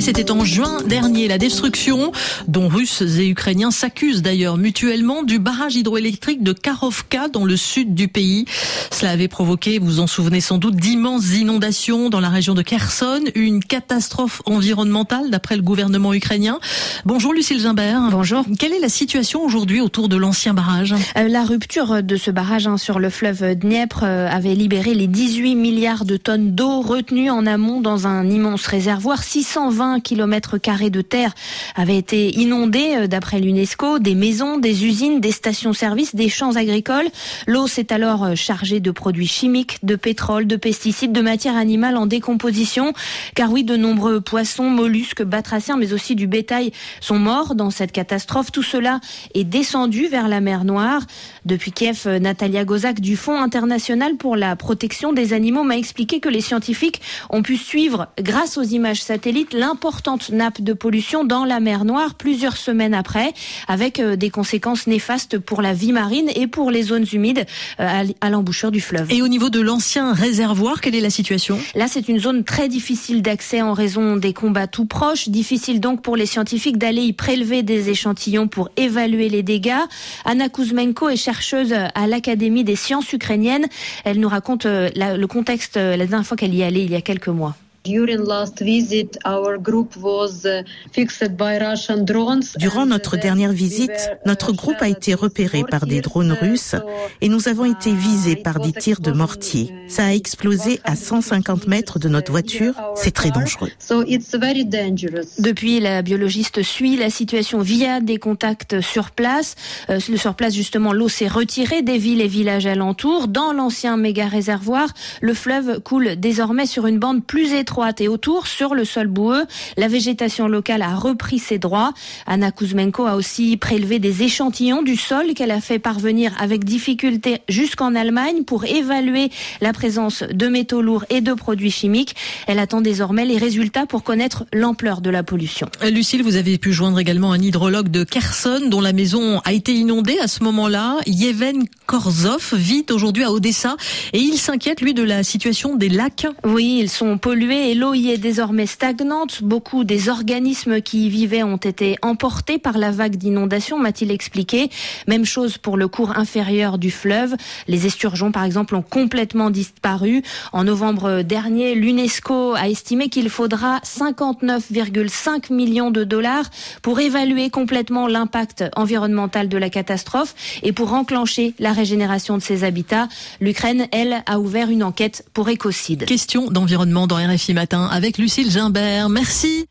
Oui, c'était en juin dernier. La destruction, dont Russes et Ukrainiens s'accusent d'ailleurs mutuellement, du barrage hydroélectrique de Karovka dans le sud du pays. Cela avait provoqué, vous en souvenez sans doute, d'immenses inondations dans la région de Kherson, une catastrophe environnementale d'après le gouvernement ukrainien. Bonjour Lucille Gimbert. Bonjour. Quelle est la situation aujourd'hui autour de l'ancien barrage? Euh, La rupture de ce barrage hein, sur le fleuve Dniepr euh, avait libéré les 18 milliards de tonnes d'eau retenues en amont dans un immense réservoir. 620 km de terre avaient été inondés euh, d'après l'UNESCO. Des maisons, des usines, des stations-service, des champs agricoles. L'eau s'est alors chargée de produits chimiques, de pétrole, de pesticides, de matières animales en décomposition. Car oui, de nombreux poissons, mollusques, batraciens, mais aussi du bétail sont morts dans cette catastrophe. Tout cela est descendu vers la mer Noire. Depuis Kiev, Natalia Gozak du Fonds international pour la protection des animaux m'a expliqué que les scientifiques ont pu suivre, grâce aux images satellites, l'importante nappe de pollution dans la mer Noire plusieurs semaines après, avec euh, des conséquences néfastes pour la vie marine et pour les zones humides euh, à l'embouchure du fleuve. Et au niveau de l'ancien réservoir, quelle est la situation? Là, c'est une zone très difficile d'accès en raison des combats tout proches. Difficile donc pour les scientifiques d'aller y prélever des échantillons pour évaluer les dégâts. Anna Kuzmenko est chercheuse à l'Académie des sciences ukrainiennes. Elle nous raconte euh, le contexte la dernière fois qu'elle y allait il y a quelques mois. Durant notre dernière visite, notre groupe a été repéré par des drones russes et nous avons été visés par des tirs de mortier. Ça a explosé à 150 mètres de notre voiture. C'est très dangereux. Depuis, la biologiste suit la situation via des contacts sur place. Euh, sur place, justement, l'eau s'est retirée des villes et villages alentours. Dans l'ancien méga réservoir, le fleuve coule désormais sur une bande plus étroite et autour, sur le sol boueux, la végétation locale a repris ses droits. Anna Kuzmenko a aussi prélevé des échantillons du sol qu'elle a fait parvenir avec difficulté jusqu'en Allemagne pour évaluer la présence de métaux lourds et de produits chimiques. Elle attend désormais les résultats pour connaître l'ampleur de la pollution. Lucille, vous avez pu joindre également un hydrologue de Kherson dont la maison a été inondée à ce moment-là. Yevhen Korzov vit aujourd'hui à Odessa et il s'inquiète, lui, de la situation des lacs. Oui, ils sont pollués et l'eau y est désormais stagnante. Beaucoup des organismes qui y vivaient ont été emportés par la vague d'inondation, m'a-t-il expliqué. Même chose pour le cours inférieur du fleuve. Les esturgeons, par exemple, ont complètement disparu. En novembre dernier, l'UNESCO a estimé qu'il faudra 59,5 millions de dollars pour évaluer complètement l'impact environnemental de la catastrophe et pour enclencher la régénération de ses habitats. L'Ukraine, elle, a ouvert une enquête pour écocide. Question d'environnement dans RFI matin avec Lucille Gimbert. Merci.